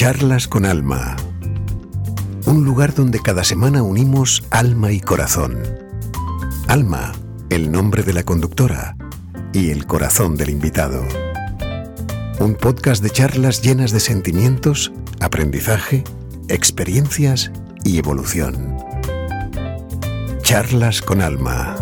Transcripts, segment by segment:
Charlas con Alma. Un lugar donde cada semana unimos alma y corazón. Alma, el nombre de la conductora, y el corazón del invitado. Un podcast de charlas llenas de sentimientos, aprendizaje, experiencias y evolución. Charlas con Alma.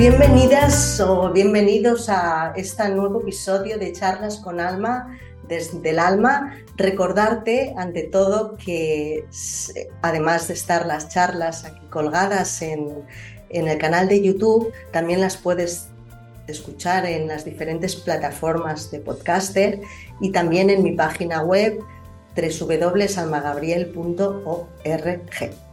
Bienvenidas o bienvenidos a este nuevo episodio de Charlas con Alma desde el alma. Recordarte, ante todo, que además de estar las charlas aquí colgadas en, el canal de YouTube, también las puedes escuchar en las diferentes plataformas de podcaster y también en mi página web www.almagabriel.org.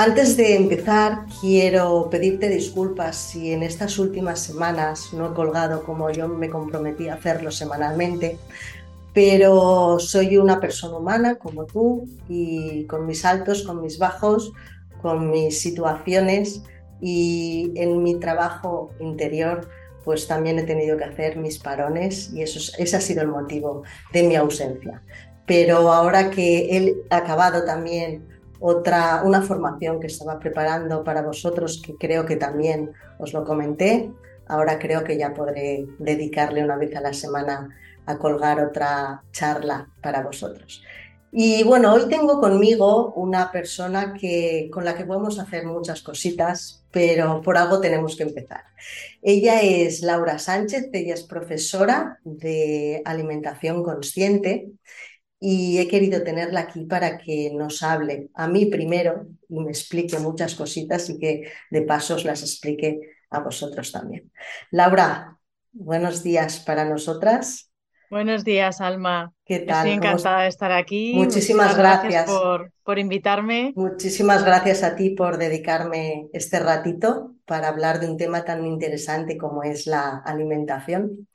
Antes de empezar, quiero pedirte disculpas si en estas últimas semanas no he colgado como yo me comprometí a hacerlo semanalmente, pero soy una persona humana como tú y con mis altos, con mis bajos, con mis situaciones y en mi trabajo interior pues también he tenido que hacer mis parones y eso, ese ha sido el motivo de mi ausencia. Pero ahora que he acabado también otra, una formación que estaba preparando para vosotros, que creo que también os lo comenté. Ahora creo que ya podré dedicarle una vez a la semana a colgar otra charla para vosotros. Y bueno, hoy tengo conmigo una persona que, con la que podemos hacer muchas cositas, pero por algo tenemos que empezar. Ella es Laura Sánchez, ella es profesora de alimentación consciente y he querido tenerla aquí para que nos hable a mí primero y me explique muchas cositas y que de pasos las explique a vosotros también. Laura, buenos días para nosotras. Buenos días, Alma. ¿Qué tal? Estoy encantada de estar aquí. Muchísimas gracias, por, por invitarme. Muchísimas gracias a ti por dedicarme este ratito para hablar de un tema tan interesante como es la alimentación.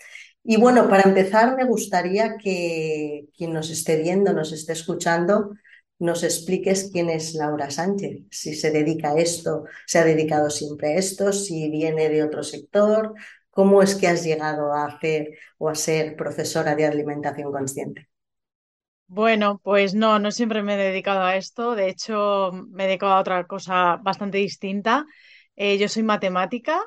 Y bueno, para empezar, me gustaría que quien nos esté viendo, nos esté escuchando, nos expliques quién es Laura Sánchez, si se dedica a esto, se ha dedicado siempre a esto, si viene de otro sector, cómo es que has llegado a hacer o a ser profesora de alimentación consciente. Bueno, pues no, no siempre me he dedicado a esto, de hecho me he dedicado a otra cosa bastante distinta. Eh, yo soy matemática,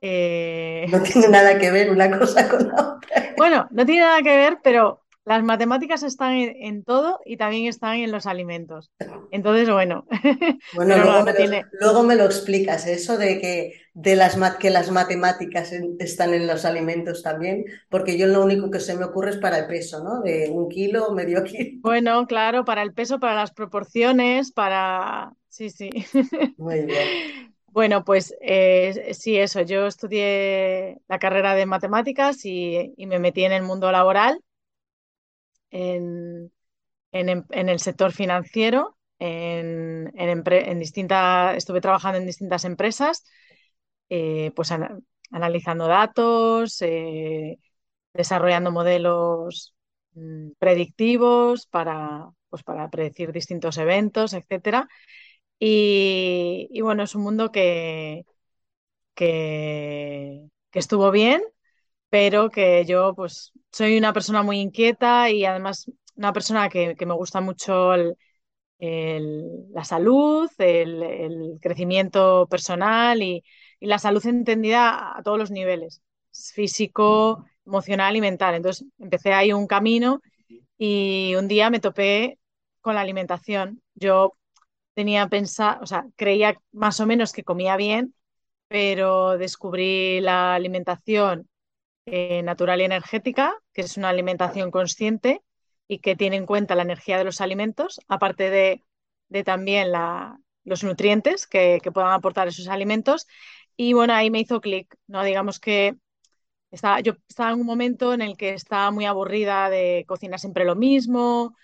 eh, no tiene nada que ver una cosa con la otra. Bueno, no tiene nada que ver, pero las matemáticas están en, todo y también están en los alimentos. Entonces, bueno. Bueno, luego, me lo, explicas, eso de que, de las, que las matemáticas están en los alimentos también, porque yo lo único que se me ocurre es para el peso, ¿no? De un kilo, medio kilo. Bueno, claro, para el peso, para las proporciones, para... Sí, sí. Muy bien. Bueno, pues eh, sí, eso. Yo estudié la carrera de matemáticas y, me metí en el mundo laboral, en, el sector financiero, en, distintas, estuve trabajando en distintas empresas, eh, pues analizando datos, eh, desarrollando modelos mm, predictivos para, pues para predecir distintos eventos, etcétera. Y, bueno, es un mundo que, que, estuvo bien, pero que yo pues soy una persona muy inquieta y además una persona que, me gusta mucho la salud, el, crecimiento personal y, la salud entendida a todos los niveles, físico, emocional y mental. Entonces empecé ahí un camino y un día me topé con la alimentación. Yo tenía pensado, o sea, creía más o menos que comía bien, pero descubrí la alimentación eh, natural y energética, que es una alimentación consciente y que tiene en cuenta la energía de los alimentos, aparte de, también los nutrientes que, puedan aportar esos alimentos. Y bueno, ahí me hizo clic, ¿no? Digamos que estaba, yo estaba en un momento en el que estaba muy aburrida de cocinar siempre lo mismo,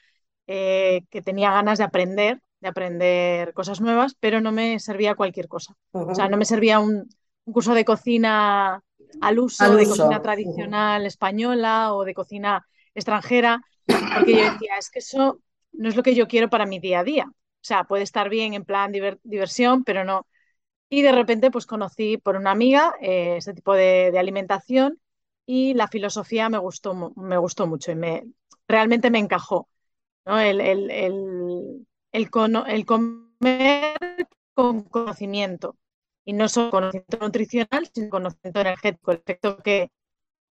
eh, que tenía ganas de aprender de aprender cosas nuevas, pero no me servía cualquier cosa. O sea, no me servía un, curso de cocina al uso, de cocina tradicional española o de cocina extranjera, porque yo decía, es que eso no es lo que yo quiero para mi día a día. O sea, puede estar bien en plan diversión, pero no. Y de repente pues conocí por una amiga eh, ese tipo de, de, alimentación y la filosofía me gustó, me gustó mucho y me, realmente me encajó. ¿no? El, el, el, el, el comer con conocimiento y no solo conocimiento nutricional, sino conocimiento energético, el efecto que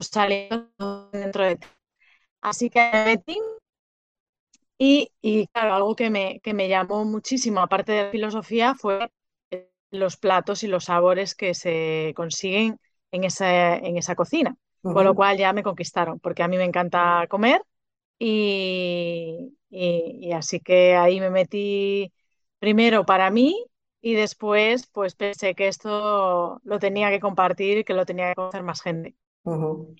sale dentro de ti. Así que me metí y, y, claro, algo que me, que me llamó muchísimo, aparte de la filosofía, fue los platos y los sabores que se consiguen en esa, en esa cocina. Uh-huh. Con lo cual ya me conquistaron, porque a mí me encanta comer y, y, y, así que ahí me metí primero para mí y después pues pensé que esto lo tenía que compartir y que lo tenía que conocer más gente.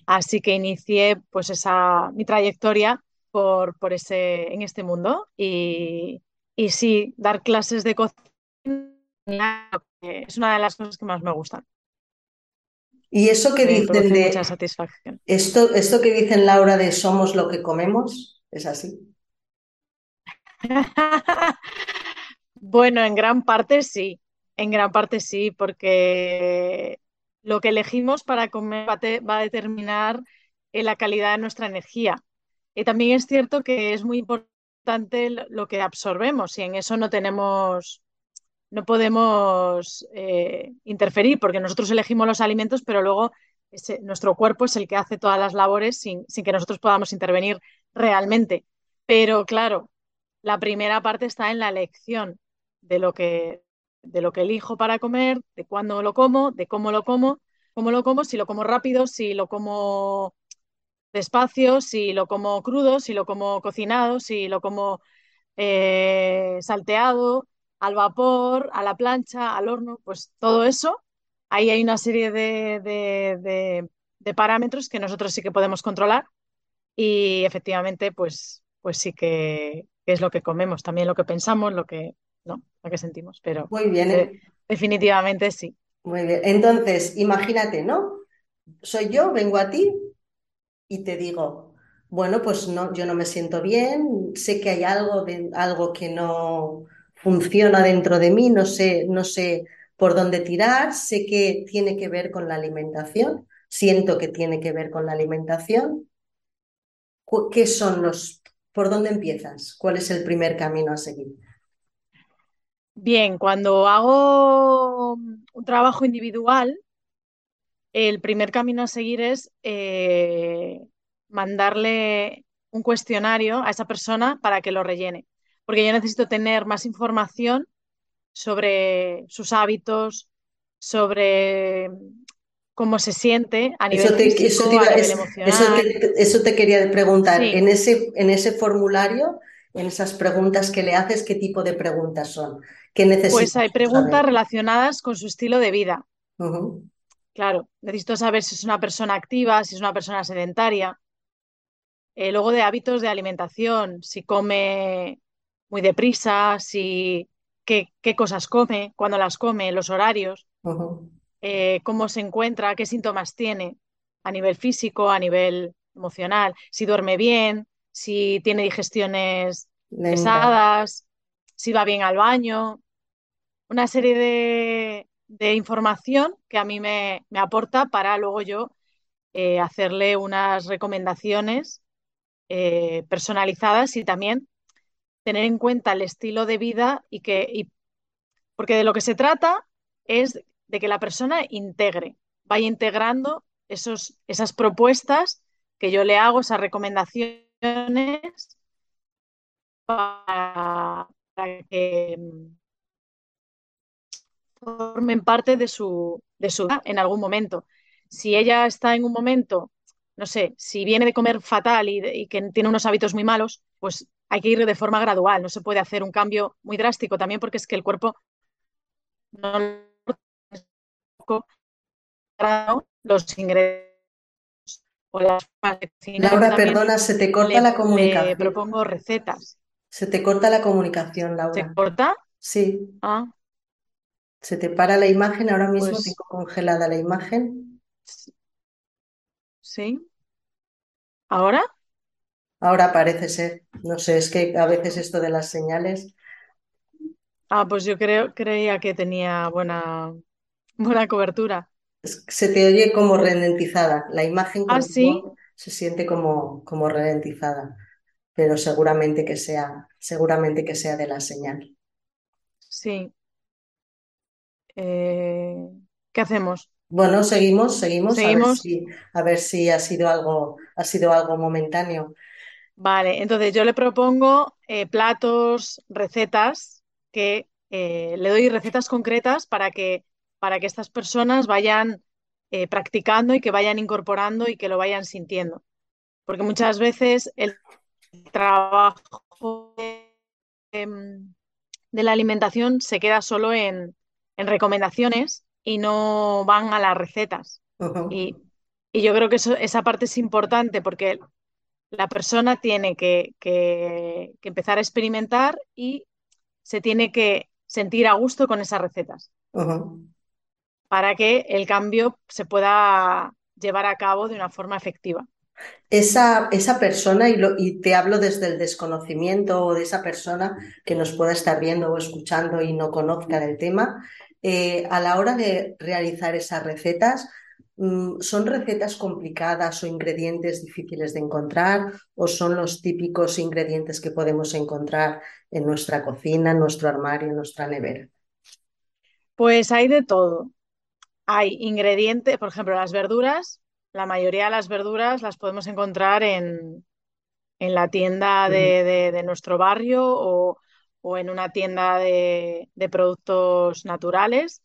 Así que inicié pues esa mi trayectoria por, por ese, en este mundo y, y sí, dar clases de cocina es una de las cosas que más me gustan. Y eso que Me dicen de mucha satisfacción. esto, esto que dicen Laura de somos lo que comemos, ¿es así? Bueno, en gran parte sí, en gran parte sí, porque lo que elegimos para comer va a, determinar eh, la calidad de nuestra energía. Y también es cierto que es muy importante lo que absorbemos y en eso no tenemos, no podemos eh, interferir porque nosotros elegimos los alimentos, pero luego nuestro cuerpo es el que hace todas las labores sin que nosotros podamos intervenir realmente. Pero claro, la primera parte está en la elección de lo que, de lo que elijo para comer, de cuándo lo como, de cómo lo como, cómo lo como, si lo como rápido, si lo como despacio, si lo como crudo, si lo como cocinado, si lo como eh, salteado, al vapor, a la plancha, al horno, pues todo eso. Ahí hay una serie de, de, de, de parámetros que nosotros sí que podemos controlar y efectivamente, pues, pues sí que es lo que comemos, también lo que pensamos, lo que, no, lo que sentimos, pero Muy bien, eh, definitivamente sí. muy bien. Entonces, imagínate, ¿no? Soy yo, vengo a ti y te digo, bueno, pues no, yo no me siento bien, sé que hay algo de, algo que no funciona dentro de mí, no sé, no sé por dónde tirar, sé que tiene que ver con la alimentación, siento que tiene que ver con la alimentación. ¿Qué son los, por dónde empiezas? ¿Cuál es el primer camino a seguir? Bien, cuando hago un trabajo individual, el primer camino a seguir es eh, mandarle un cuestionario a esa persona para que lo rellene, porque yo necesito tener más información sobre sus hábitos, sobre cómo se siente a nivel Eso te, eso te físico, iba- a nivel es- eso emocional. te, eso te quería preguntar. Sí. En ese, en ese formulario, en esas preguntas que le haces, ¿qué tipo de preguntas son? ¿Qué Pues necesitas hay preguntas saber? relacionadas con su estilo de vida. Claro, necesito saber si es una persona activa, si es una persona sedentaria. Eh, luego de hábitos de alimentación, si come muy deprisa, si qué, qué cosas come, cuándo las come, los horarios. Eh, cómo se encuentra, qué síntomas tiene a nivel físico, a nivel emocional, si duerme bien, si tiene digestiones Venga. pesadas, si va bien al baño, una serie de, de información que a mí me, me aporta para luego yo eh, hacerle unas recomendaciones eh, personalizadas y también tener en cuenta el estilo de vida y que, y- porque de lo que se trata es de que la persona integre, vaya integrando esos, esas propuestas que yo le hago, esas recomendaciones para, que mm, formen parte de su, de su vida en algún momento. Si ella está en un momento, no sé, si viene de comer fatal y, y que tiene unos hábitos muy malos, pues hay que ir de forma gradual, no se puede hacer un cambio muy drástico también porque es que el cuerpo no lo- los ingredientes o las formas de cocinar. Laura, perdona, se te corta le, la le comunicación. propongo recetas. Se te corta la comunicación, ¿Se Laura. corta? Sí, Ah, se te para la imagen. Ahora mismo pues tengo congelada la imagen. sí. ¿Ahora? Ahora parece ser. No sé, es que a veces esto de las señales. Ah, pues yo creo, creía que tenía buena, buena cobertura. Se te oye como ralentizada. La imagen Ah, sí, se siente como, como ralentizada, pero seguramente que sea, seguramente que sea de la señal. sí. Eh, ¿qué hacemos? Bueno, seguimos, seguimos, a ver si, a ver si ha sido algo, ha sido algo momentáneo. Vale, entonces yo le propongo eh, platos, recetas, que eh, le doy recetas concretas para que, para que estas personas vayan eh, practicando y que vayan incorporando y que lo vayan sintiendo. Porque muchas veces el trabajo de, em, de la alimentación se queda solo en, en recomendaciones y no van a las recetas. Y, y yo creo que eso- esa parte es importante porque la persona tiene que, que- que empezar a experimentar y se tiene que sentir a gusto con esas recetas ujú. Para que el cambio se pueda llevar a cabo de una forma efectiva. Esa, esa persona, y, lo- y te hablo desde el desconocimiento o de esa persona que nos pueda estar viendo o escuchando y no conozca del tema, eh, a la hora de realizar esas recetas, mm, ¿son recetas complicadas o ingredientes difíciles de encontrar o son los típicos ingredientes que podemos encontrar en nuestra cocina, en nuestro armario, en nuestra nevera? Pues hay de todo. Hay ingredientes, por ejemplo, las verduras, la mayoría de las verduras las podemos encontrar en, en la tienda de, de- de nuestro barrio o, o en una tienda de, de productos naturales.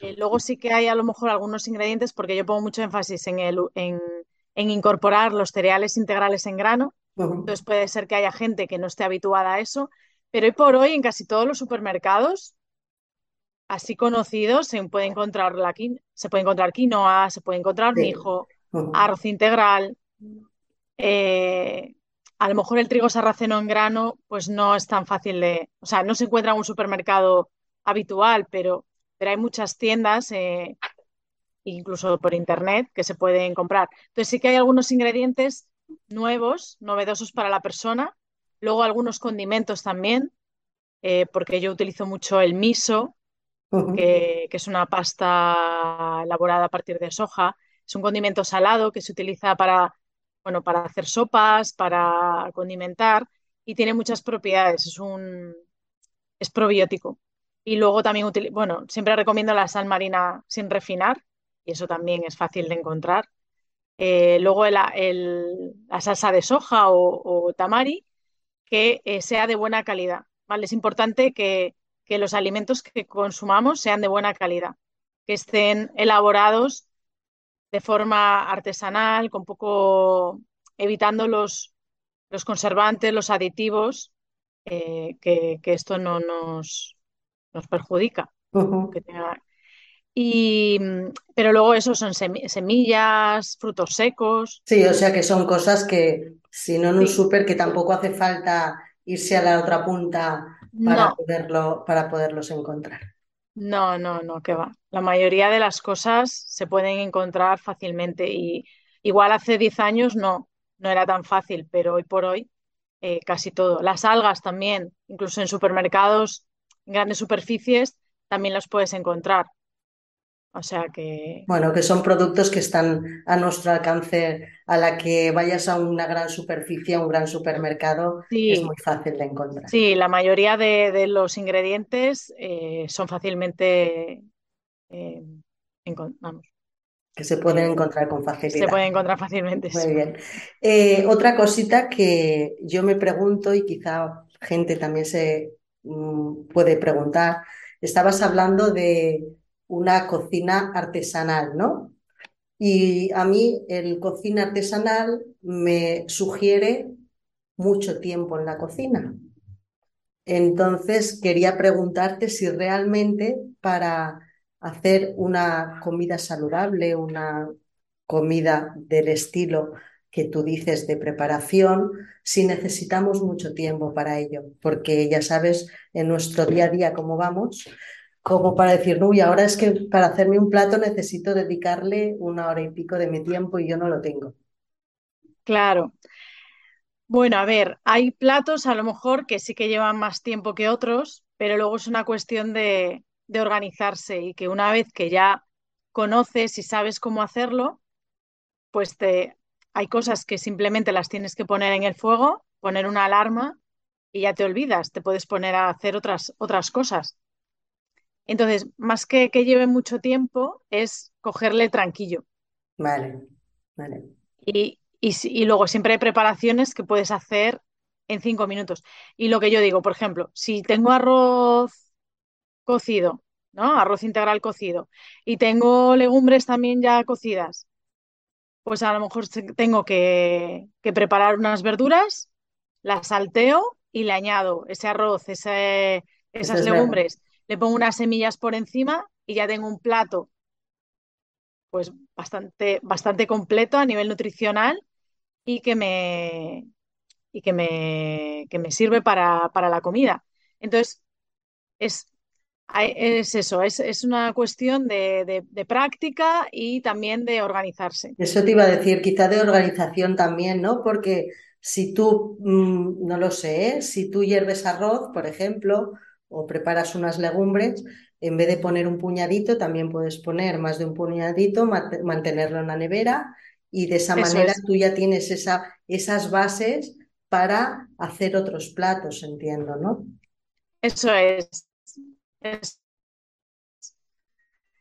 Eh, luego sí que hay a lo mejor algunos ingredientes, porque yo pongo mucho énfasis en, el, en, en incorporar los cereales integrales en grano. Entonces puede ser que haya gente que no esté habituada a eso, pero hoy por hoy en casi todos los supermercados así conocidos se puede encontrar la se puede encontrar quinoa, se puede encontrar Sí. mijo, arroz integral. eh, a lo mejor el trigo sarraceno en grano, pues no es tan fácil de, o sea, no se encuentra en un supermercado habitual, pero, pero hay muchas tiendas, eh, incluso por internet, que se pueden comprar. Entonces sí que hay algunos ingredientes nuevos, novedosos para la persona. Luego algunos condimentos también, eh, porque yo utilizo mucho el miso, que, es una pasta elaborada a partir de soja. Es un condimento salado que se utiliza para, bueno, para hacer sopas, para condimentar y tiene muchas propiedades. Es un, es probiótico. Y luego también, bueno, siempre recomiendo la sal marina sin refinar y eso también es fácil de encontrar. Eh, luego el- el- la salsa de soja o, o tamari que eh, sea de buena calidad, ¿vale? Es importante que, que los alimentos que consumamos sean de buena calidad, que estén elaborados de forma artesanal, con poco, evitando los, los conservantes, los aditivos, eh, que, que esto no nos, nos perjudica. que ujú. tenga- Y, pero luego eso son semi- semillas, frutos secos. Sí, o sea que son cosas que, si no en un Sí, súper, que tampoco hace falta irse a la otra punta para no, poderlo, para poderlos encontrar. No, no, no, que va. La mayoría de las cosas se pueden encontrar fácilmente y igual hace 10 años no, no era tan fácil, pero hoy por hoy eh, casi todo. Las algas también, incluso en supermercados, en grandes superficies, también las puedes encontrar. O sea que Bueno, que son productos que están a nuestro alcance, a la que vayas a una gran superficie, a un gran supermercado, es muy fácil de encontrar, sí, la mayoría de, de los ingredientes eh, son fácilmente, eh, vamos, que se pueden encontrar con se facilidad. pueden encontrar fácilmente. Muy bien. Eh, otra cosita que yo me pregunto y quizá gente también se mm, puede preguntar, estabas hablando de una cocina artesanal, ¿no? Y a mí el cocina artesanal me sugiere mucho tiempo en la cocina. Entonces quería preguntarte si realmente para hacer una comida saludable, una comida del estilo que tú dices de preparación, si necesitamos mucho tiempo para ello, porque ya sabes en nuestro día a día cómo vamos, como para decir, uy, ahora es que para hacerme un plato necesito dedicarle una hora y pico de mi tiempo y yo no lo tengo. Claro. Bueno, a ver, hay platos a lo mejor que sí que llevan más tiempo que otros, pero luego es una cuestión de, de organizarse y que una vez que ya conoces y sabes cómo hacerlo, pues te, hay cosas que simplemente las tienes que poner en el fuego, poner una alarma y ya te olvidas, te puedes poner a hacer otras, otras cosas. Entonces, más que que lleve mucho tiempo, es cogerle tranquillo. Vale, vale. Y, y, y luego siempre hay preparaciones que puedes hacer en cinco minutos. Y lo que yo digo, por ejemplo, si tengo arroz cocido, ¿no? Arroz integral cocido, y tengo legumbres también ya cocidas, pues a lo mejor tengo que, que preparar unas verduras, las salteo y le añado ese arroz, ese, esas es legumbres, le pongo unas semillas por encima y ya tengo un plato pues bastante, bastante completo a nivel nutricional y que me, y que me, que me sirve para, para la comida. Entonces, es, es eso, es, es una cuestión de, de, práctica y también de organizarse. Eso te iba a decir, quizá de organización también, ¿no? Porque si tú, mmm, no lo sé, ¿eh? si tú hierves arroz, por ejemplo, o preparas unas legumbres, en vez de poner un puñadito, también puedes poner más de un puñadito, mantenerlo en la nevera y de esa Eso manera es. tú ya tienes esa, esas bases para hacer otros platos, entiendo, ¿no? Eso es. es.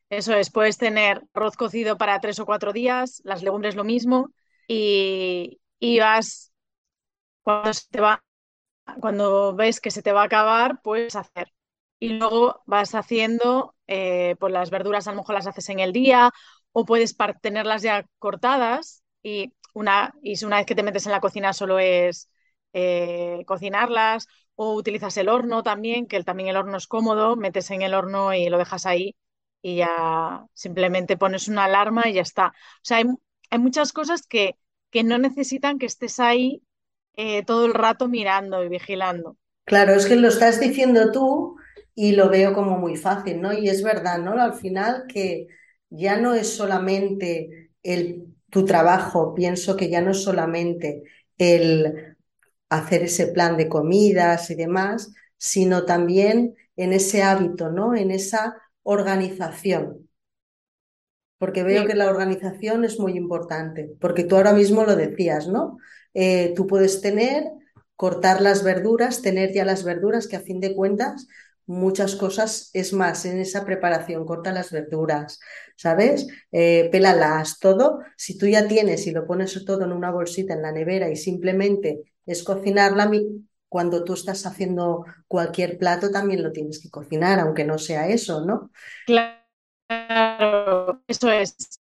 Eso es, puedes tener arroz cocido para tres o cuatro días, las legumbres lo mismo, y, y vas, cuando, se te va, cuando ves que se te va a acabar, puedes hacer. Y luego vas haciendo, eh, pues las verduras a lo mejor las haces en el día, o puedes tenerlas ya cortadas y una, y una vez que te metes en la cocina solo es eh, cocinarlas, o utilizas el horno también, que el, también el horno es cómodo, metes en el horno y lo dejas ahí y ya simplemente pones una alarma y ya está. O sea, hay, hay muchas cosas que, que, no necesitan que estés ahí eh, todo el rato mirando y vigilando. Claro, es que lo estás diciendo tú y lo veo como muy fácil, ¿no? Y es verdad, ¿no? Al final que ya no es solamente el, tu trabajo, pienso que ya no es solamente el hacer ese plan de comidas y demás, sino también en ese hábito, ¿no? En esa organización. Porque veo Sí. que la organización es muy importante, porque tú ahora mismo lo decías, ¿no? Eh, tú puedes tener, cortar las verduras, tener ya las verduras, que a fin de cuentas muchas cosas es más en esa preparación, corta las verduras, ¿sabes? Eh, pélalas, todo. Si tú ya tienes y lo pones todo en una bolsita en la nevera y simplemente es cocinarla, cuando tú estás haciendo cualquier plato también lo tienes que cocinar, aunque no sea eso, ¿no? Claro, eso es.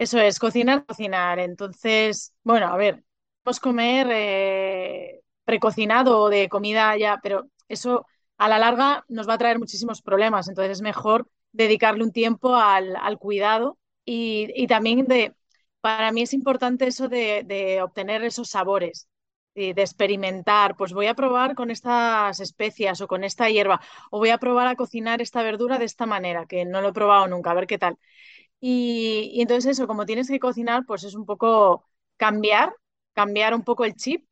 Eso es, cocinar, cocinar. Entonces, bueno, a ver, podemos comer eh, precocinado o de comida ya, pero eso a la larga nos va a traer muchísimos problemas. Entonces es mejor dedicarle un tiempo al, al cuidado y, y, también de, para mí es importante eso de, de obtener esos sabores de, de experimentar, pues voy a probar con estas especias o con esta hierba, o voy a probar a cocinar esta verdura de esta manera, que no lo he probado nunca, a ver qué tal. Y, y entonces eso, como tienes que cocinar, pues es un poco cambiar, cambiar un poco el chip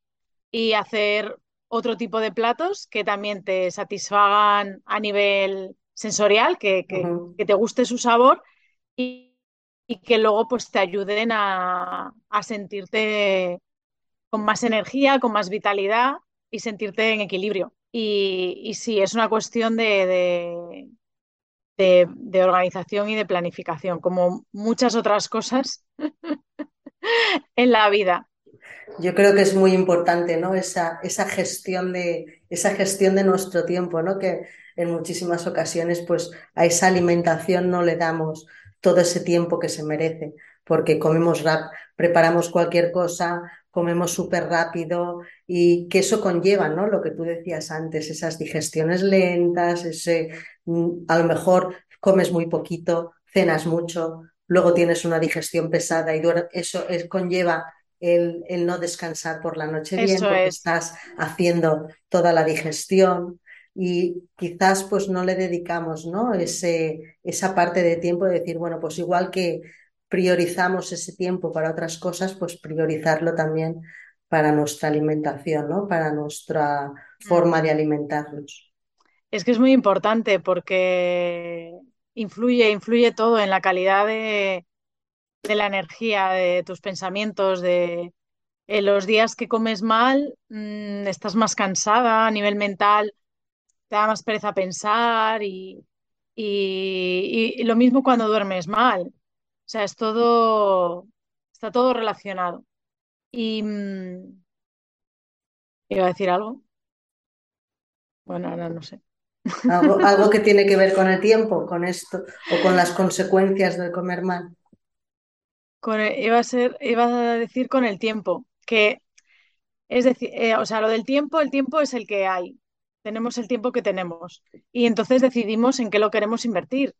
y hacer otro tipo de platos que también te satisfagan a nivel sensorial, que, Uh que, -huh. que te guste su sabor y, y, que luego pues te ayuden a, a sentirte con más energía, con más vitalidad y sentirte en equilibrio. Y, y sí, es una cuestión de, de, de, organización y de planificación, como muchas otras cosas en la vida. Yo creo que es muy importante, ¿no? Esa, esa, gestión de, esa gestión de nuestro tiempo, ¿no? Que en muchísimas ocasiones, pues, a esa alimentación no le damos todo ese tiempo que se merece, porque comemos rap, preparamos cualquier cosa, comemos súper rápido y que eso conlleva, ¿no? Lo que tú decías antes, esas digestiones lentas, ese, a lo mejor comes muy poquito, cenas mucho, luego tienes una digestión pesada y eso es, conlleva el, el, no descansar por la noche bien Eso porque es. estás haciendo toda la digestión y quizás pues no le dedicamos ¿no? Ese, esa parte de tiempo de decir, bueno, pues igual que priorizamos ese tiempo para otras cosas, pues priorizarlo también para nuestra alimentación, ¿no? para nuestra forma de alimentarnos. es que es muy importante porque influye, influye todo en la calidad de, de la energía, de tus pensamientos, de en los días que comes mal, mmm, estás más cansada a nivel mental, te da más pereza pensar y, y, y lo mismo cuando duermes mal. O sea, es todo, está todo relacionado. Y mmm, iba a decir algo. Bueno, ahora no sé. Algo, algo que tiene que ver con el tiempo, con esto, o con las consecuencias de comer mal. Con el- iba a ser, iba a decir con el tiempo, que es decir, eh, o sea, lo del tiempo, el tiempo es el que hay. Tenemos el tiempo que tenemos. Y entonces decidimos en qué lo queremos invertir.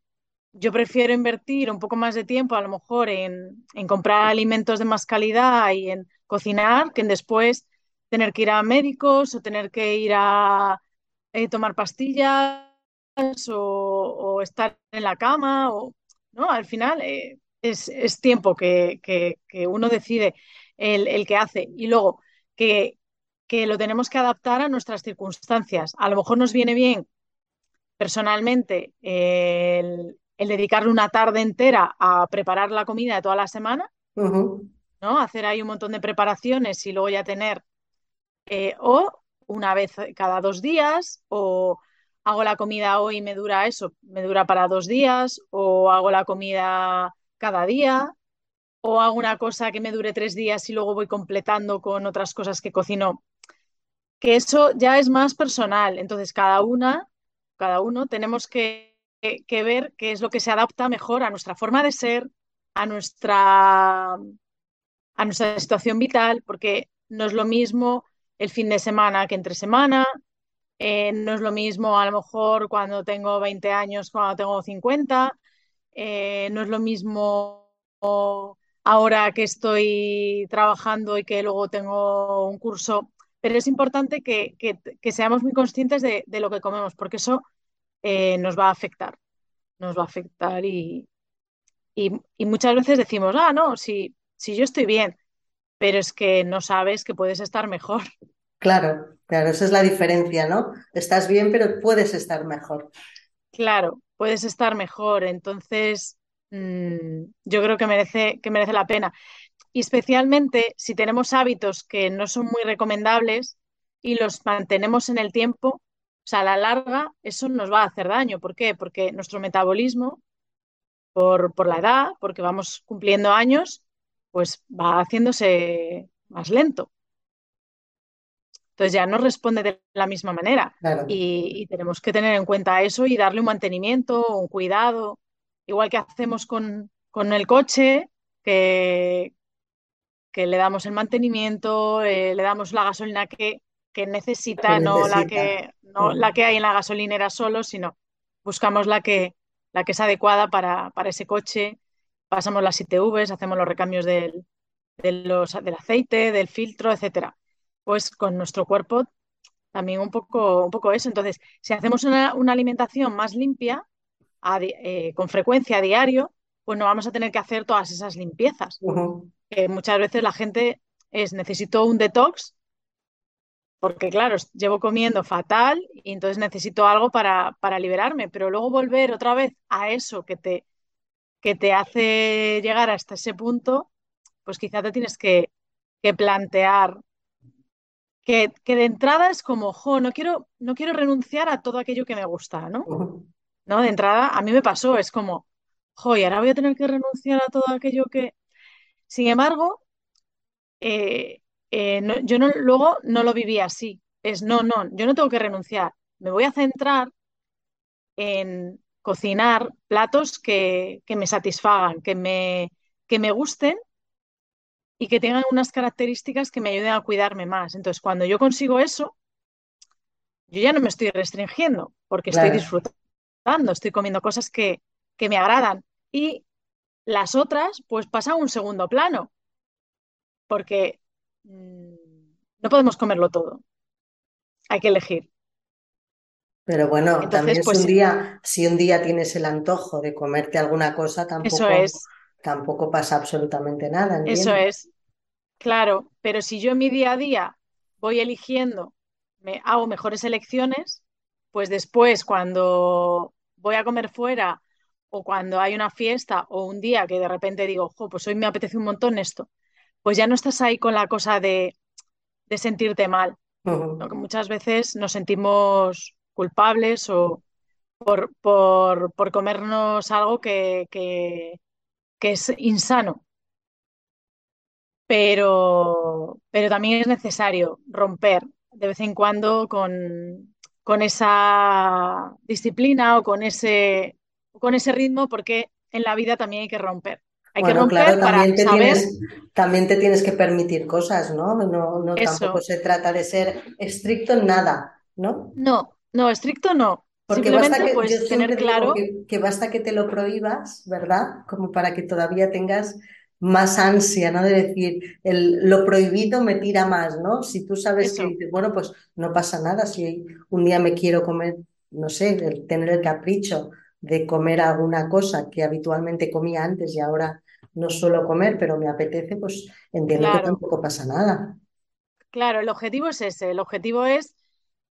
Yo prefiero invertir un poco más de tiempo, a lo mejor, en, en comprar alimentos de más calidad y en cocinar, que en después tener que ir a médicos o tener que ir a eh, tomar pastillas o, estar en la cama. O, ¿no? Al final eh, es, es tiempo que, que- que uno decide el, el que hace y luego que, que lo tenemos que adaptar a nuestras circunstancias. A lo mejor nos viene bien personalmente el, el dedicarle una tarde entera a preparar la comida de toda la semana, ¿no? Hacer ahí un montón de preparaciones y luego ya tener, eh, o una vez cada dos días, o hago la comida hoy y me dura eso, me dura para dos días, o hago la comida cada día, o hago una cosa que me dure tres días y luego voy completando con otras cosas que cocino que eso ya es más personal. Entonces, cada una, cada uno tenemos que, que- que ver qué es lo que se adapta mejor a nuestra forma de ser, a nuestra, a nuestra situación vital, porque no es lo mismo el fin de semana que entre semana, eh, no es lo mismo a lo mejor cuando tengo 20 años, cuando tengo 50, eh, no es lo mismo ahora que estoy trabajando y que luego tengo un curso, pero es importante que, que- seamos muy conscientes de, de lo que comemos, porque eso eh, nos va a afectar, nos va a afectar y- y muchas veces decimos, ah, no, si, si yo estoy bien, pero es que no sabes que puedes estar mejor. Claro, claro, esa es la diferencia, ¿no? Estás bien, pero puedes estar mejor. Claro, puedes estar mejor, entonces mm, yo creo que merece, que merece la pena. Y especialmente si tenemos hábitos que no son muy recomendables y los mantenemos en el tiempo, o sea, a la larga eso nos va a hacer daño. ¿Por qué? Porque nuestro metabolismo, por, por la edad, porque vamos cumpliendo años, pues va haciéndose más lento. Entonces ya no responde de la misma manera. Claro. y, y tenemos que tener en cuenta eso y darle un mantenimiento, un cuidado, igual que hacemos con, con el coche, que, que le damos el mantenimiento, eh, le damos la gasolina que, que Que necesita, no la que, no la que hay en la gasolinera solo, sino buscamos la que, la que es adecuada para, para ese coche, pasamos las ITVs, hacemos los recambios del, de los, del aceite, del filtro, etcétera. Pues con nuestro cuerpo también un poco, un poco eso. Entonces, si hacemos una, una alimentación más limpia, a eh, con frecuencia a diario, pues no vamos a tener que hacer todas esas limpiezas muchas veces la gente es necesito un detox porque claro, llevo comiendo fatal y entonces necesito algo para, para liberarme, pero luego volver otra vez a eso que te, que te hace llegar hasta ese punto, pues quizá te tienes que, que plantear que, que de entrada es como, jo, no quiero, no quiero renunciar a todo aquello que me gusta, ¿no? ¿No? De entrada a mí me pasó, es como, jo, y ahora voy a tener que renunciar a todo aquello que... Sin embargo, eh, eh, no- yo no, luego no lo viví así. Es no, no, yo no tengo que renunciar. Me voy a centrar en cocinar platos que, que me satisfagan, que me, que me gusten y que tengan unas características que me ayuden a cuidarme más. Entonces, cuando yo consigo eso, yo ya no me estoy restringiendo porque estoy disfrutando, estoy comiendo cosas que, que me agradan. Y las otras, pues pasan a un segundo plano porque mm, no podemos comerlo todo. Hay que elegir. Pero bueno, Entonces, también si un pues día, si un día tienes el antojo de comerte alguna cosa, eso tampoco, es, tampoco pasa absolutamente nada, eso es, claro, pero si yo en mi día a día voy eligiendo, me hago mejores elecciones, pues después cuando voy a comer fuera o cuando hay una fiesta o un día que de repente digo, pues hoy me apetece un montón esto, pues ya no estás ahí con la cosa de, sentirte mal. muchas veces nos sentimos culpables o por, por, comernos algo que, que, es insano. Pero, pero también es necesario romper de vez en cuando con, con esa disciplina o con ese, con ese ritmo, porque en la vida también hay que romper. Hay que romper claro, también te Tienes, también te tienes que permitir cosas, ¿no? No, no tampoco se trata de ser estricto en nada, ¿no? No, no, estricto no. Porque basta que, pues, tener claro que, basta que te lo prohíbas, ¿verdad? Como para que todavía tengas más ansia, ¿no? De decir, el, lo prohibido me tira más, ¿no? Si tú sabes que bueno, pues no pasa nada, si un día me quiero comer, no sé, tener el capricho de comer alguna cosa que habitualmente comía antes y ahora no suelo comer, pero me apetece, pues entiendo que tampoco pasa nada. Claro, el objetivo es ese, el objetivo es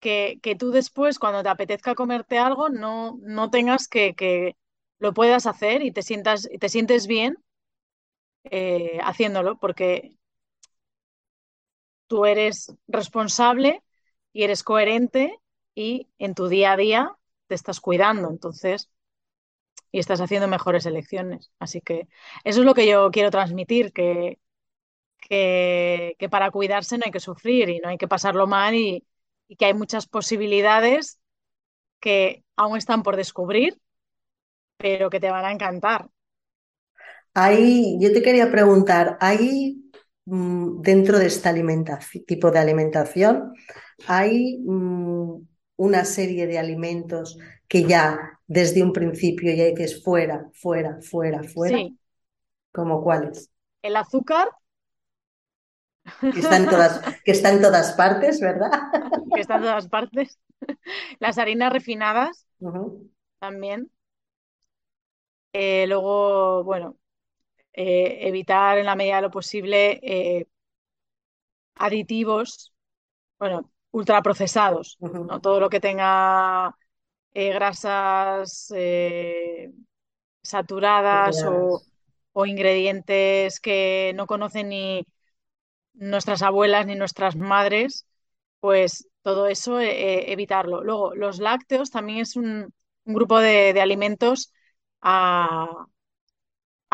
que, tú después, cuando te apetezca comerte algo, no, no tengas que, que lo puedas hacer y te sientas, te sientes bien eh, haciéndolo, porque tú eres responsable y eres coherente y en tu día a día te estás cuidando, entonces, y estás haciendo mejores elecciones. Así que eso es lo que yo quiero transmitir, que, que, que para cuidarse no hay que sufrir y no hay que pasarlo mal y, y que hay muchas posibilidades que aún están por descubrir, pero que te van a encantar. Ahí, yo te quería preguntar, ¿hay mm, dentro de este alimentación, tipo de alimentación, hay mm, una serie de alimentos que ya desde un principio ya dices fuera, fuera, fuera, fuera? Sí. ¿Como cuáles? El azúcar que está en todas, que está en todas partes, ¿verdad? que está en todas partes. Las harinas refinadas también. Eh, luego, bueno, eh, evitar en la medida de lo posible eh, aditivos, bueno, ultraprocesados, ¿no? todo lo que tenga grasas saturadas o, o ingredientes que no conocen ni nuestras abuelas ni nuestras madres, pues todo eso eh, eh, evitarlo. Luego, los lácteos también es un, grupo de, alimentos a,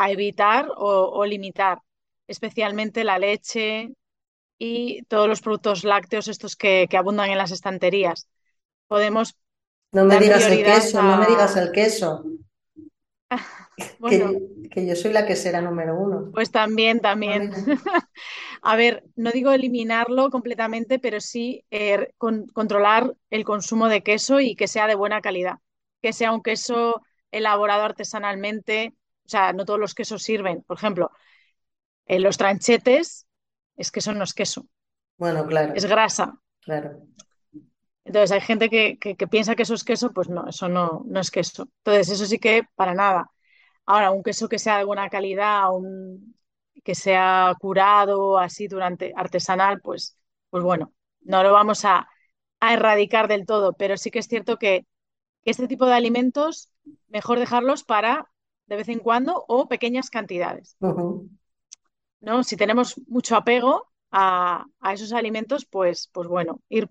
evitar o, limitar, especialmente la leche y todos los productos lácteos estos que, abundan en las estanterías. Podemos... No me digas el queso, no me digas el queso. que, yo soy la que será número uno. Pues también, también. A ver, no digo eliminarlo completamente, pero sí eh, controlar el consumo de queso y que sea de buena calidad. Que sea un queso elaborado artesanalmente. O sea, no todos los quesos sirven. Por ejemplo, en los tranchetes es que eso no es queso. Bueno, claro. Es grasa. Claro. Entonces hay gente que, piensa que eso es queso, pues no, eso no, no es queso. Entonces, eso sí que para nada. Ahora, un queso que sea de buena calidad, un, que sea curado así durante artesanal, pues, pues bueno, no lo vamos a, erradicar del todo, pero sí que es cierto que este tipo de alimentos mejor dejarlos para de vez en cuando o pequeñas cantidades. ¿No? Si tenemos mucho apego a, a, esos alimentos, pues, pues bueno, ir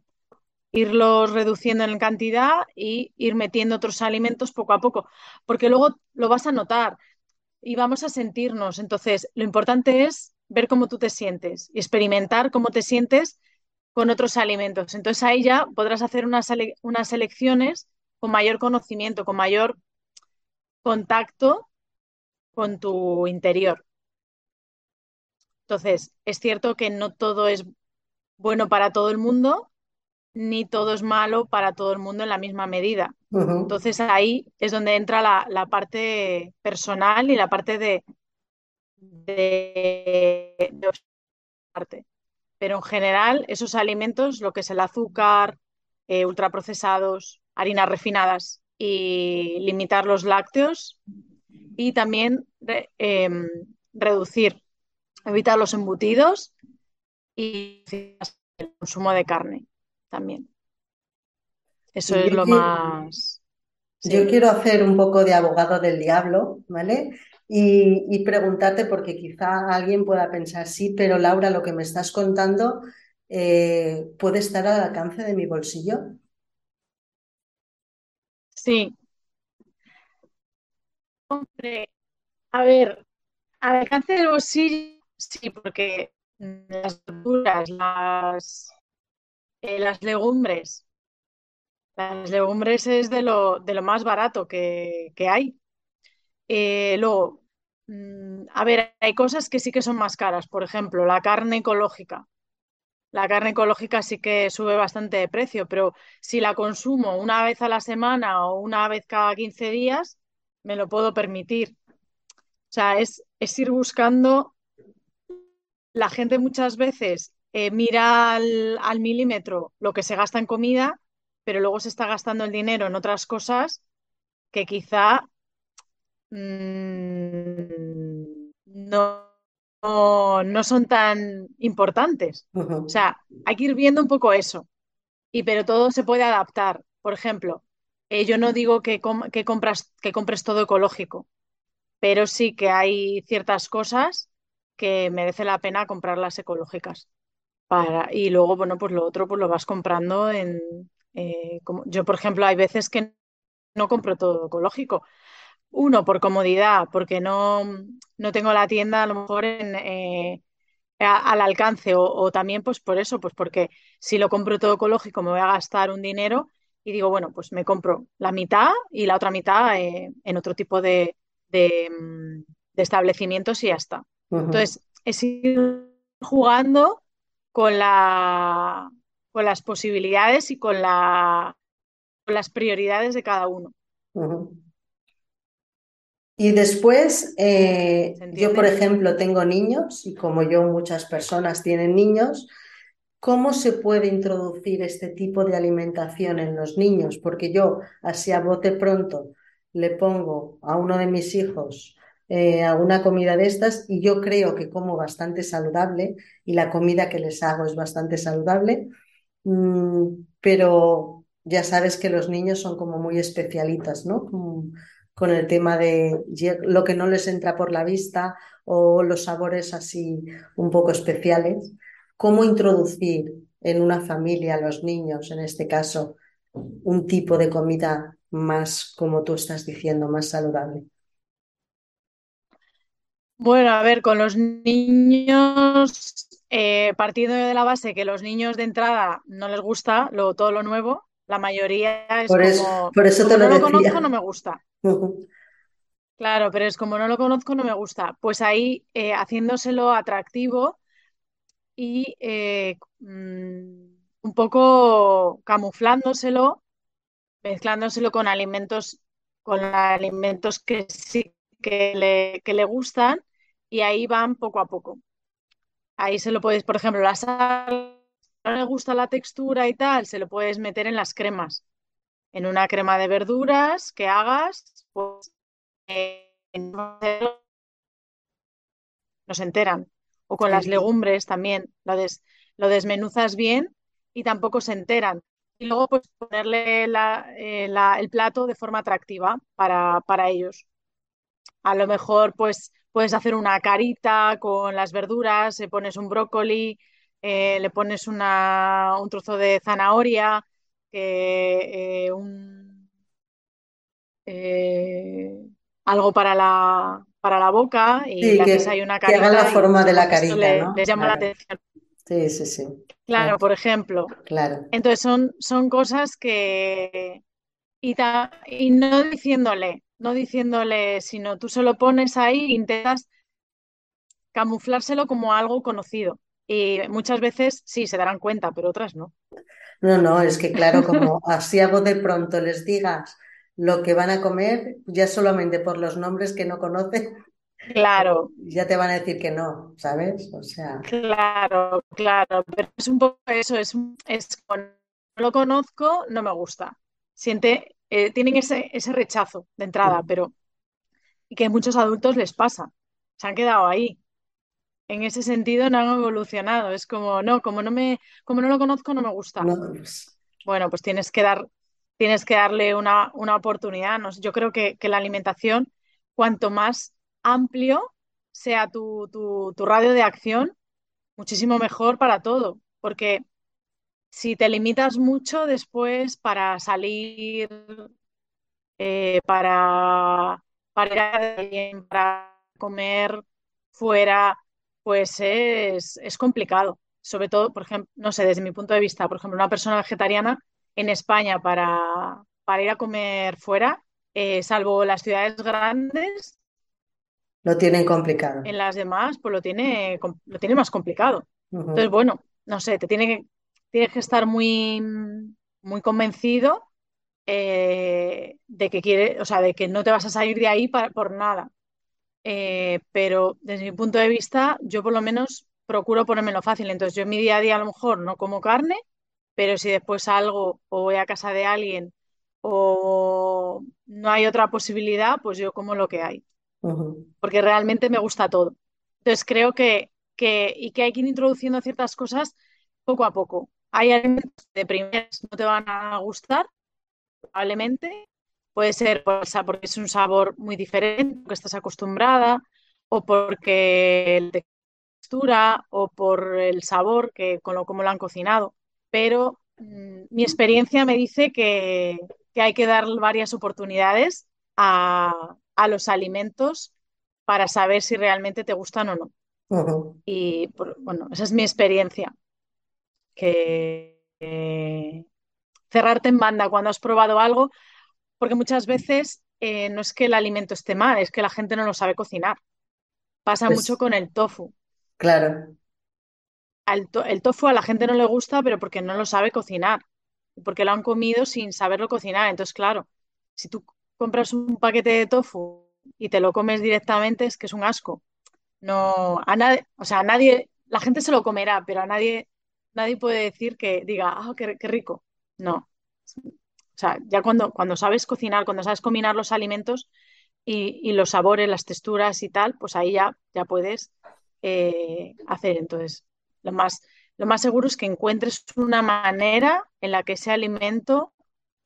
irlos reduciendo en cantidad y ir metiendo otros alimentos poco a poco, porque luego lo vas a notar y vamos a sentirnos. Entonces, lo importante es ver cómo tú te sientes y experimentar cómo te sientes con otros alimentos. Entonces ahí ya podrás hacer unas, unas elecciones con mayor conocimiento, con mayor contacto con tu interior. Entonces, es cierto que no todo es bueno para todo el mundo, ni todo es malo para todo el mundo en la misma medida. Entonces ahí es donde entra la, parte personal y la parte de, de, parte. Pero en general, esos alimentos, lo que es el azúcar, eh, ultraprocesados, harinas refinadas y limitar los lácteos y también em, reducir, evitar los embutidos y el consumo de carne también. Eso es lo más... Yo quiero hacer un poco de abogado del diablo, ¿vale? Y, preguntarte, porque quizá alguien pueda pensar, sí, pero Laura, lo que me estás contando eh, puede estar al alcance de mi bolsillo. Sí. Hombre, a ver, al alcance del bolsillo, sí, porque las verduras, las, eh, las legumbres, las legumbres es de lo, de lo más barato que, hay. Eh, luego, mm, a ver, hay cosas que sí que son más caras. Por ejemplo, la carne ecológica. La carne ecológica sí que sube bastante de precio, pero si la consumo una vez a la semana o una vez cada 15 días, me lo puedo permitir. O sea, es, es ir buscando. La gente muchas veces eh, mira al, al milímetro lo que se gasta en comida pero luego se está gastando el dinero en otras cosas que quizá mm, no, no, son tan importantes. O sea, hay que ir viendo un poco eso. Y pero todo se puede adaptar. Por ejemplo, eh, yo no digo que, que, compras, que compres todo ecológico, pero sí que hay ciertas cosas que merece la pena comprarlas ecológicas. Para, y luego, bueno, pues lo otro pues lo vas comprando en, eh, como, yo, por ejemplo, hay veces que no compro todo ecológico. Uno, por comodidad, porque no, no tengo la tienda a lo mejor en, eh, al alcance o, también pues por eso, pues porque si lo compro todo ecológico me voy a gastar un dinero y digo, bueno, pues me compro la mitad y la otra mitad eh, en otro tipo de, de, mm, establecimientos y ya está. Entonces, es ir jugando con la, con las posibilidades y con, la, las prioridades de cada uno. Y después, eh, yo por ejemplo tengo niños y como yo muchas personas tienen niños, ¿cómo se puede introducir este tipo de alimentación en los niños? Porque yo así a bote pronto le pongo a uno de mis hijos eh, alguna comida de estas y yo creo que como bastante saludable y la comida que les hago es bastante saludable Mm, pero ya sabes que los niños son como muy especialitas, ¿no? Con, el tema de lo que no les entra por la vista o los sabores así un poco especiales. ¿Cómo introducir en una familia a los niños, en este caso, un tipo de comida más, como tú estás diciendo, más saludable? Bueno, a ver, con los niños eh, partiendo de la base que los niños de entrada no les gusta lo, todo lo nuevo, la mayoría es por eso, como, por eso te lo no lo conozco, no me gusta. Claro, pero es como no lo conozco, no me gusta. Pues ahí eh, haciéndoselo atractivo y eh, mm, un poco camuflándoselo, mezclándoselo con alimentos, con alimentos que sí que le, que le gustan y ahí van poco a poco. Ahí se lo puedes, por ejemplo, la sal, no le gusta la textura y tal, se lo puedes meter en las cremas. En una crema de verduras que hagas, pues eh, no se enteran. O con las legumbres también, lo, lo desmenuzas bien y tampoco se enteran. Y luego pues ponerle eh, el plato de forma atractiva para, para ellos. A lo mejor pues puedes hacer una carita con las verduras, le pones un brócoli, eh, le pones una, un trozo de zanahoria, eh, eh, algo para la, para la boca y le haces ahí una carita. Que la forma de la carita, Les llama la atención. Sí, sí, sí. Claro, por ejemplo. Claro. Entonces son, son cosas que... Y, y no diciéndole, no diciéndole, sino tú se lo pones ahí e intentas camuflárselo como algo conocido. Y muchas veces sí se darán cuenta, pero otras no. No, no, es que claro, como así hago de pronto les digas lo que van a comer, ya solamente por los nombres que no conocen, Claro. Ya te van a decir que no, ¿sabes? O sea. Claro, claro. Pero es un poco eso, es, es no lo conozco, no me gusta. Siente, eh, tienen ese, ese, rechazo de entrada, pero y que a muchos adultos les pasa, se han quedado ahí. En ese sentido no han evolucionado. Es como, no, como no me, como no lo conozco, no me gusta. Bueno, pues tienes que dar, tienes que darle una, una oportunidad. ¿no? Yo creo que, que, la alimentación, cuanto más amplio sea tu, tu, tu radio de acción, muchísimo mejor para todo, porque si te limitas mucho después para salir, eh, para, para, ir a para comer fuera, pues es, es, complicado. Sobre todo, por ejemplo, no sé, desde mi punto de vista, por ejemplo, una persona vegetariana en España para, para ir a comer fuera, eh, salvo las ciudades grandes. Lo tienen complicado. En las demás, pues lo tiene, lo tiene más complicado. Uh -huh. Entonces, bueno, no sé, te tiene que, tienes que estar muy, muy convencido eh, de que quiere, o sea, de que no te vas a salir de ahí para, por nada. Eh, pero desde mi punto de vista, yo por lo menos procuro ponérmelo fácil. Entonces, yo en mi día a día a lo mejor no como carne, pero si después salgo o voy a casa de alguien o no hay otra posibilidad, pues yo como lo que hay. Uh -huh. Porque realmente me gusta todo. Entonces, creo que, que, y que hay que ir introduciendo ciertas cosas poco a poco. Hay alimentos de primeras no te van a gustar, probablemente. Puede ser porque es un sabor muy diferente, porque estás acostumbrada, o porque el textura, o por el sabor, que con lo como lo han cocinado. Pero mmm, mi experiencia me dice que, que, hay que dar varias oportunidades a, a, los alimentos para saber si realmente te gustan o no. Uh -huh. Y bueno, esa es mi experiencia que eh, cerrarte en banda cuando has probado algo, porque muchas veces eh, no es que el alimento esté mal, es que la gente no lo sabe cocinar. Pasa pues, mucho con el tofu. Claro. To el tofu a la gente no le gusta, pero porque no lo sabe cocinar, porque lo han comido sin saberlo cocinar. Entonces, claro, si tú compras un paquete de tofu y te lo comes directamente, es que es un asco. No, a nadie, o sea, a nadie, la gente se lo comerá, pero a nadie nadie puede decir que diga, ah, qué, rico. No. O sea, ya cuando, cuando sabes cocinar, cuando sabes combinar los alimentos y, los sabores, las texturas y tal, pues ahí ya, ya puedes eh, hacer. Entonces, lo más, lo más seguro es que encuentres una manera en la que ese alimento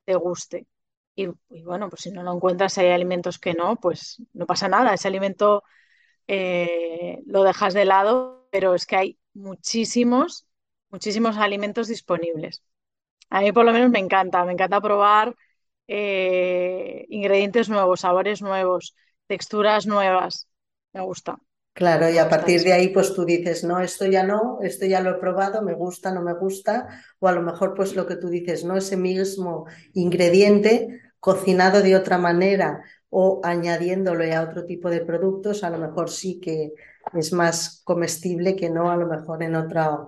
te guste. Y, y bueno, pues si no lo encuentras, hay alimentos que no, pues no pasa nada. Ese alimento eh, lo dejas de lado, pero es que hay muchísimos muchísimos alimentos disponibles. A mí por lo menos me encanta, me encanta probar eh, ingredientes nuevos, sabores nuevos, texturas nuevas. Me gusta. Claro, y a partir de ahí pues tú dices, no, esto ya no, esto ya lo he probado, me gusta, no me gusta, o a lo mejor pues lo que tú dices, no, ese mismo ingrediente cocinado de otra manera o añadiéndole a otro tipo de productos, a lo mejor sí que es más comestible que no a lo mejor en otra,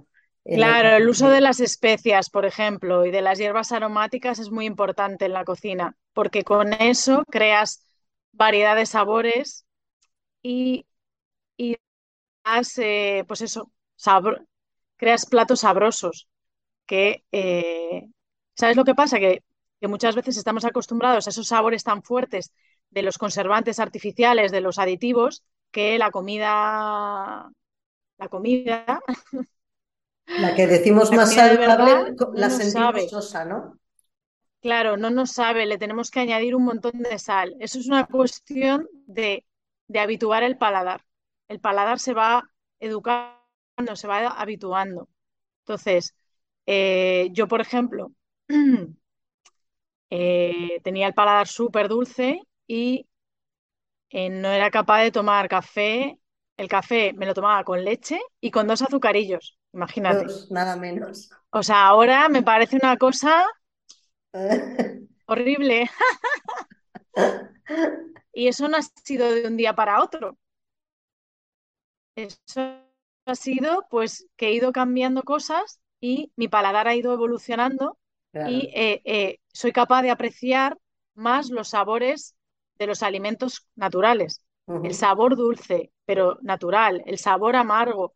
Claro, el uso de las especias, por ejemplo, y de las hierbas aromáticas es muy importante en la cocina, porque con eso creas variedad de sabores y, y eh, pues eso, sabor, creas platos sabrosos. Que, eh, ¿sabes lo que pasa? Que, que muchas veces estamos acostumbrados a esos sabores tan fuertes de los conservantes artificiales, de los aditivos, que la comida, la comida La que decimos la más saludable, la no sentimos sabe. sosa, ¿no? Claro, no nos sabe, le tenemos que añadir un montón de sal. Eso es una cuestión de, de habituar el paladar. El paladar se va educando, se va habituando. Entonces, eh, yo, por ejemplo, eh, tenía el paladar súper dulce y eh, no era capaz de tomar café. El café me lo tomaba con leche y con dos azucarillos. Imagínate. Dos, nada menos. O sea, ahora me parece una cosa horrible. y eso no ha sido de un día para otro. Eso ha sido, pues, que he ido cambiando cosas y mi paladar ha ido evolucionando Claro. y eh, eh, soy capaz de apreciar más los sabores de los alimentos naturales. El sabor dulce, pero natural, el sabor amargo,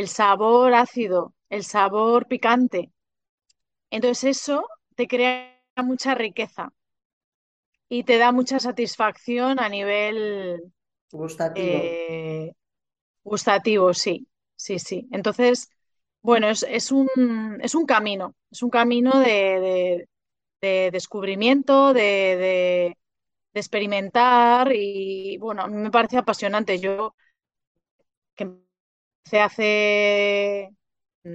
el sabor ácido, el sabor picante. Entonces eso te crea mucha riqueza y te da mucha satisfacción a nivel Gustativo. eh, gustativo, sí, sí, sí. Entonces, bueno, es, es un, es un camino, es un camino de, de- de descubrimiento, de, de, de experimentar y bueno, a mí me parece apasionante. Yo que hace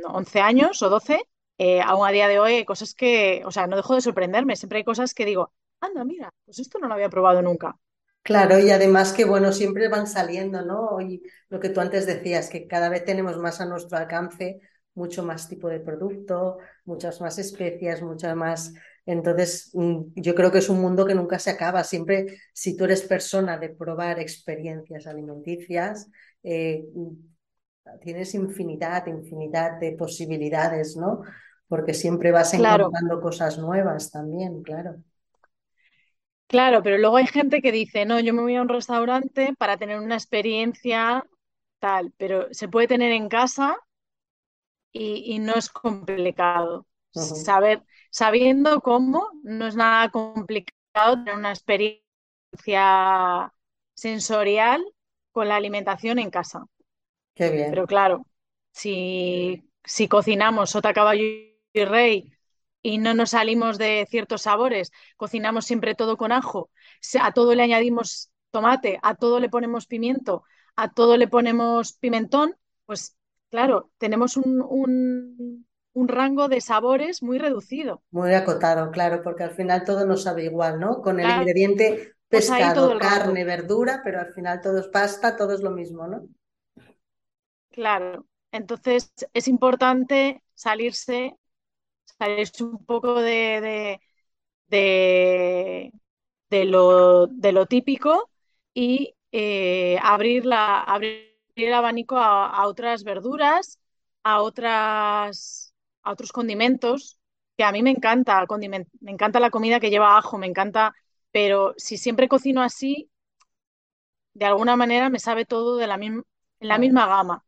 11 años o 12, eh, aún a día de hoy hay cosas que, o sea, no dejo de sorprenderme, siempre hay cosas que digo, anda, mira, pues esto no lo había probado nunca. Claro, y además que, bueno, siempre van saliendo, ¿no? Y lo que tú antes decías, que cada vez tenemos más a nuestro alcance, mucho más tipo de producto, muchas más especias, muchas más... Entonces, mm, yo creo que es un mundo que nunca se acaba. Siempre, si tú eres persona de probar experiencias alimenticias, eh, tienes infinidad, infinidad de posibilidades, ¿no? Porque siempre vas Claro, encontrando cosas nuevas también, claro. claro, pero luego hay gente que dice, no, yo me voy a un restaurante para tener una experiencia tal, pero se puede tener en casa y, y no es complicado. Saber, sabiendo cómo, no es nada complicado tener una experiencia sensorial con la alimentación en casa. Qué Pero bien. claro, si, si cocinamos sota, caballo y rey y no nos salimos de ciertos sabores, cocinamos siempre todo con ajo, se- a todo le añadimos tomate, a todo le ponemos pimiento, a todo le ponemos pimentón, pues claro, tenemos un, un, un rango de sabores muy reducido. Muy acotado, claro, porque al final todo nos sabe igual, ¿no? Con el Claro, ingrediente pues ahí todo pescado, el carne, verdura, pero al final todo es pasta, todo es lo mismo, ¿no? Claro. Entonces es importante salirse, salirse un poco de, de, de lo, de lo típico y eh, abrir, la, abrir el abanico a, a otras verduras, a, otras, a otros condimentos, que a mí me encanta, condiment- me encanta la comida que lleva ajo, me encanta, pero si siempre cocino así, de alguna manera me sabe todo de la, misma en la misma gama.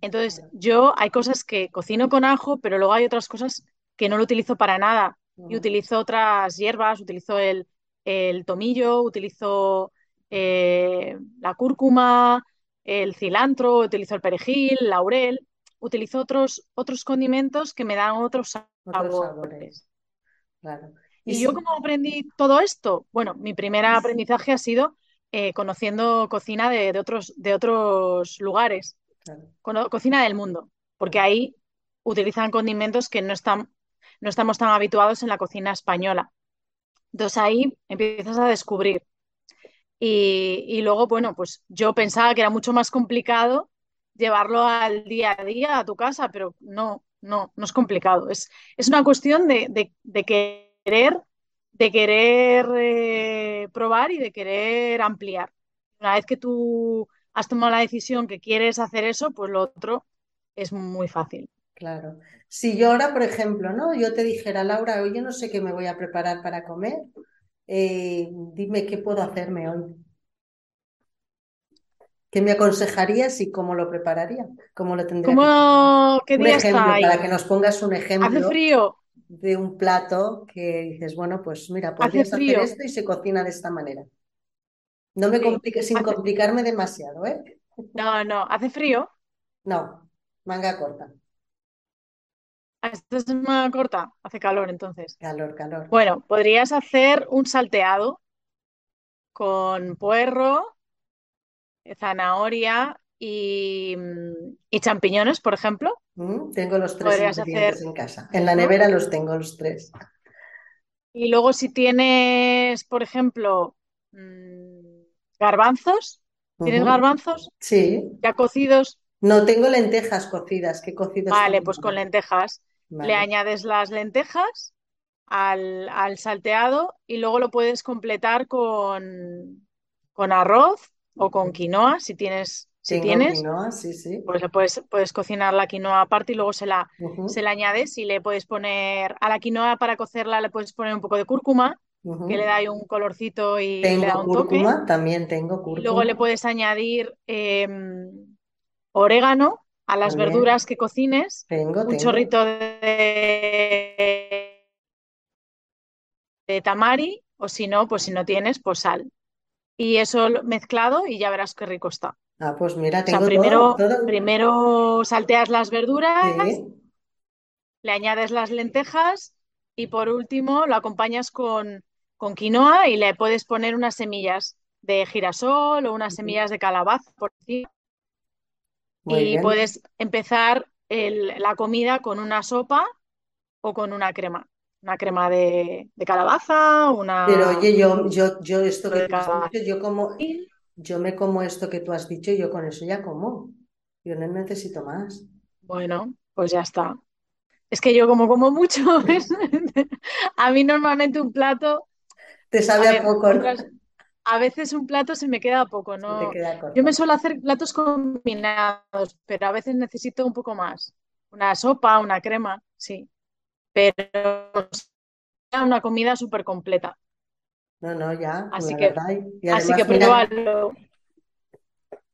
Entonces, yo hay cosas que cocino con ajo, pero luego hay otras cosas que no lo utilizo para nada. Y utilizo otras hierbas, utilizo el, el tomillo, utilizo eh, la cúrcuma, el cilantro, utilizo el perejil, el laurel, utilizo otros, otros condimentos que me dan otros Otros sabores, claro. Y ¿Y yo cómo aprendí todo esto? Bueno, mi primer aprendizaje ha sido eh, conociendo cocina de, de otros, de otros lugares claro. cocina del mundo, porque Ujú. ahí utilizan condimentos que no están, no estamos tan habituados en la cocina española. Entonces ahí empiezas a descubrir. Y, y luego, bueno, pues yo pensaba que era mucho más complicado llevarlo al día a día a tu casa, pero no, no, no es complicado. Es, es una cuestión de, de- de querer, de querer eh, probar y de querer ampliar. Una vez que tú has tomado la decisión que quieres hacer eso, pues lo otro es muy fácil. Claro. Si yo ahora, por ejemplo, ¿no? Yo te dijera, Laura, hoy yo no sé qué me voy a preparar para comer, eh, dime qué puedo hacerme hoy. ¿Qué me aconsejarías y cómo lo prepararía? ¿Cómo lo tendría que? ¿Cómo, qué Un día está ejemplo, para ahí? que nos pongas un ¿Hace ejemplo frío? de un plato que dices, bueno, pues mira, ¿Hace podrías hacer esto y se cocina de esta manera. No me Sí. compliques sin complicarme demasiado, ¿eh? No, no, hace frío. No, manga corta, Esta semana corta, hace calor entonces. calor, calor. Bueno, podrías hacer un salteado con puerro, zanahoria y, mm, y champiñones, por ejemplo. Mm, Tengo los tres Podrías hacer ingredientes en casa. En la nevera los tengo los tres. Y luego si tienes, por ejemplo, mm, garbanzos, ¿tienes garbanzos Sí. ya cocidos? No tengo lentejas cocidas, que cocidos Vale, pues con lentejas. Le añades las lentejas al, al salteado y luego lo puedes completar con, con arroz o con quinoa, si tienes, si tienes, quinoa, sí, sí. pues le puedes, puedes cocinar la quinoa aparte y luego se la, se la añades y le puedes poner a la quinoa para cocerla, le puedes poner un poco de cúrcuma, que le da ahí un colorcito y le da Tengo un toque. cúrcuma, también tengo Y luego le cúrcuma. puedes añadir em, orégano a las verduras que cocines, tengo, un tengo. chorrito de, de tamari o si no, pues si no tienes, pues sal. Y eso mezclado y ya verás qué rico está. O Ah, pues mira, sea, tengo todo, primero, todo. primero salteas las verduras, Sí. le añades las lentejas, y por último lo acompañas con, con quinoa y le puedes poner unas semillas de girasol o unas semillas de calabaza por encima. Muy y bien. puedes empezar el- la comida con una sopa o con una crema. Una crema de, de calabaza, una Pero oye, yo, yo, yo esto que tú has dicho, yo como, yo me como esto que tú has dicho y yo con eso ya como. Yo no necesito más. Bueno, pues ya está. Es que yo como como mucho, ¿ves? A mí normalmente un plato, Te a sabe a ver, poco, ¿no? otras- a veces un plato se me queda poco, ¿no? queda. Yo me suelo hacer platos combinados, pero a veces necesito un poco más. Una sopa, una crema, sí. Pero una comida súper completa. No, no, ya, Así que- verdad. Y Así que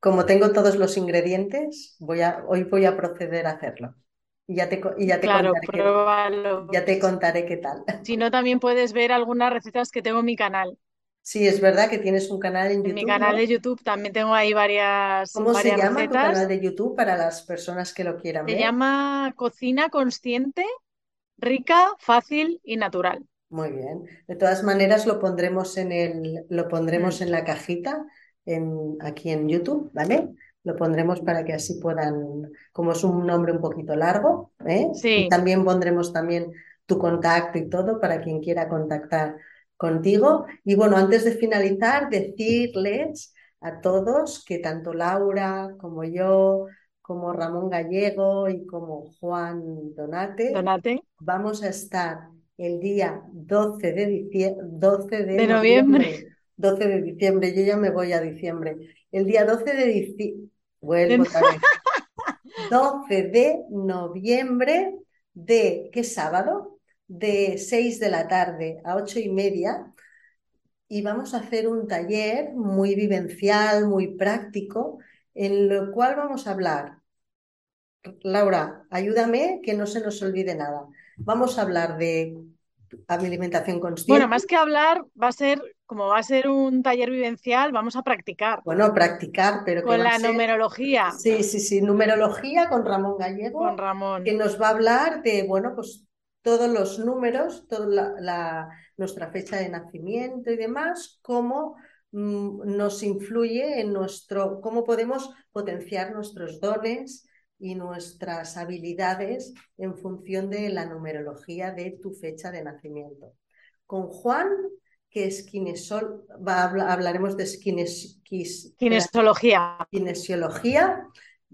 como tengo todos los ingredientes, voy a, hoy voy a proceder a hacerlo. Y ya te, y ya te Claro, contaré qué, ya te contaré qué tal. Si no, también puedes ver algunas recetas que tengo en mi canal. Sí, es verdad que tienes un canal en En mi YouTube, canal ¿no? de YouTube también tengo ahí varias, ¿Cómo se llama tu canal de YouTube para las personas que lo quieran Se ver? llama Cocina Consciente, rica, fácil y natural. Muy bien. De todas maneras, lo pondremos en el, lo pondremos Mm. en la cajita en, aquí en YouTube, ¿vale? Lo pondremos para que así puedan, como es un nombre un poquito largo, ¿eh? Y también pondremos también tu contacto y todo para quien quiera contactar contigo. Y bueno, antes de finalizar, decirles a todos que tanto Laura como yo, como Ramón Gallego y como Juan Donate, Donate. Vamos a estar el día 12 de diciembre, 12 de De noviembre, noviembre. 12 de diciembre, yo ya me voy a diciembre. El día 12 de diciembre, vuelvo otra vez. 12 de noviembre de, ¿qué sábado? De 6 de la tarde a 8 y media. Y vamos a hacer un taller muy vivencial, muy práctico, en lo cual vamos a hablar Laura, ayúdame que no se nos olvide nada. Vamos a hablar de alimentación consciente. Bueno, más que hablar, va a ser, como va a ser un taller vivencial, vamos a practicar Bueno, practicar, pero con la numerología, Sí, sí, sí, numerología con Ramón Gallego, con Ramón. que nos va a hablar de, bueno, pues todos los números, toda la, la- nuestra fecha de nacimiento y demás, cómo mm, nos influye en nuestro, cómo podemos potenciar nuestros dones y nuestras habilidades en función de la numerología de tu fecha de nacimiento. Con Juan, que es kinesol, va hablaremos de kines- quis- Kinesiología. kinesiología,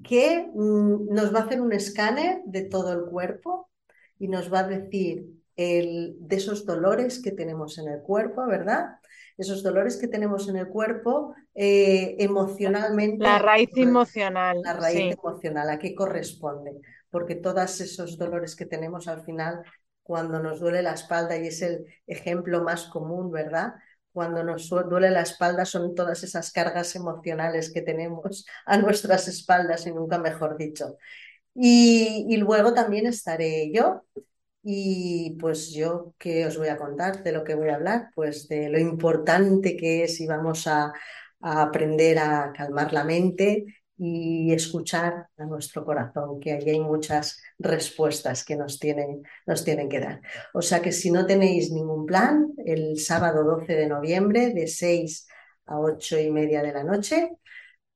que mm, nos va a hacer un escáner de todo el cuerpo y nos va a decir el, de esos dolores que tenemos en el cuerpo, ¿verdad? Esos dolores que tenemos en el cuerpo eh, emocionalmente. La raíz emocional. La raíz sí. emocional, ¿a qué corresponde? Porque todos esos dolores que tenemos al final, cuando nos duele la espalda, y es el ejemplo más común, ¿verdad? Cuando nos duele la espalda son todas esas cargas emocionales que tenemos a nuestras espaldas, y nunca mejor dicho. Y, luego también estaré yo. Y pues yo, ¿qué os voy a contar? ¿De lo que voy a hablar? Pues de lo importante que es y vamos a aprender a calmar la mente y escuchar a nuestro corazón, que ahí hay muchas respuestas que nos tienen, nos tienen que dar. O sea que si no tenéis ningún plan, el sábado 12 de noviembre de 6 a 8 y media de la noche,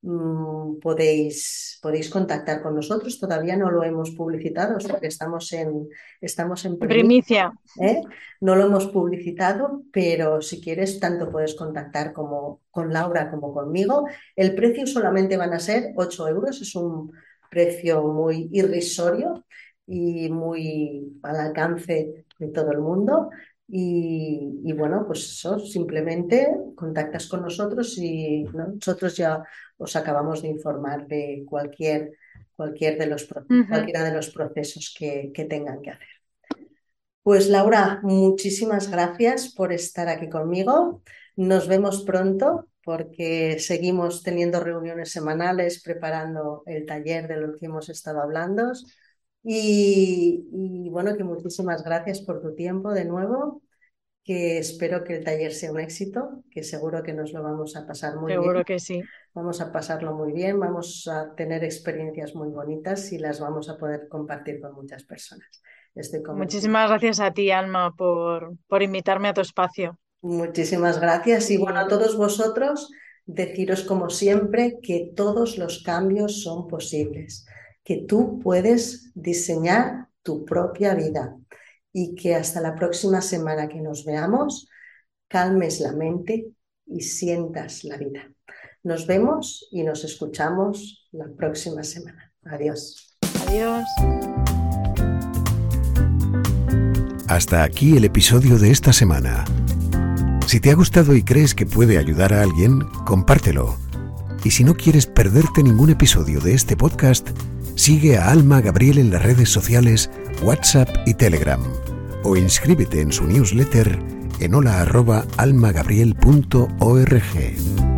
mm, podéis, podéis contactar con nosotros. Todavía no lo hemos publicitado, o sea que estamos en, estamos en Primicia. ¿eh? No lo hemos publicitado, pero si quieres, tanto puedes contactar como con Laura como conmigo. El precio solamente van a ser 8 euros, es un precio muy irrisorio y muy al alcance de todo el mundo. Y, y bueno, pues eso, simplemente contactas con nosotros y ¿no? nosotros ya os acabamos de informar de cualquier, cualquier de los, Ujú. cualquiera de los procesos que, que tengan que hacer. Pues Laura, muchísimas gracias por estar aquí conmigo. Nos vemos pronto porque seguimos teniendo reuniones semanales preparando el taller de lo que hemos estado hablando. Y, y bueno, que muchísimas gracias por tu tiempo de nuevo, que espero que el taller sea un éxito, que seguro que nos lo vamos a pasar muy bien. Seguro que sí. Vamos a pasarlo muy bien, vamos a tener experiencias muy bonitas y las vamos a poder compartir con muchas personas. Estoy Muchísimas gracias a ti, Alma, por, por invitarme a tu espacio. Muchísimas gracias. Y bueno, a todos vosotros, deciros como siempre que todos los cambios son posibles, que tú puedes diseñar tu propia vida y que hasta la próxima semana que nos veamos, calmes la mente y sientas la vida. Nos vemos y nos escuchamos la próxima semana. Adiós. Adiós. Hasta aquí el episodio de esta semana. Si te ha gustado y crees que puede ayudar a alguien, compártelo. Y si no quieres perderte ningún episodio de este podcast, sigue a Alma Gabriel en las redes sociales, WhatsApp y Telegram. O inscríbete en su newsletter en hola.almagabriel.org.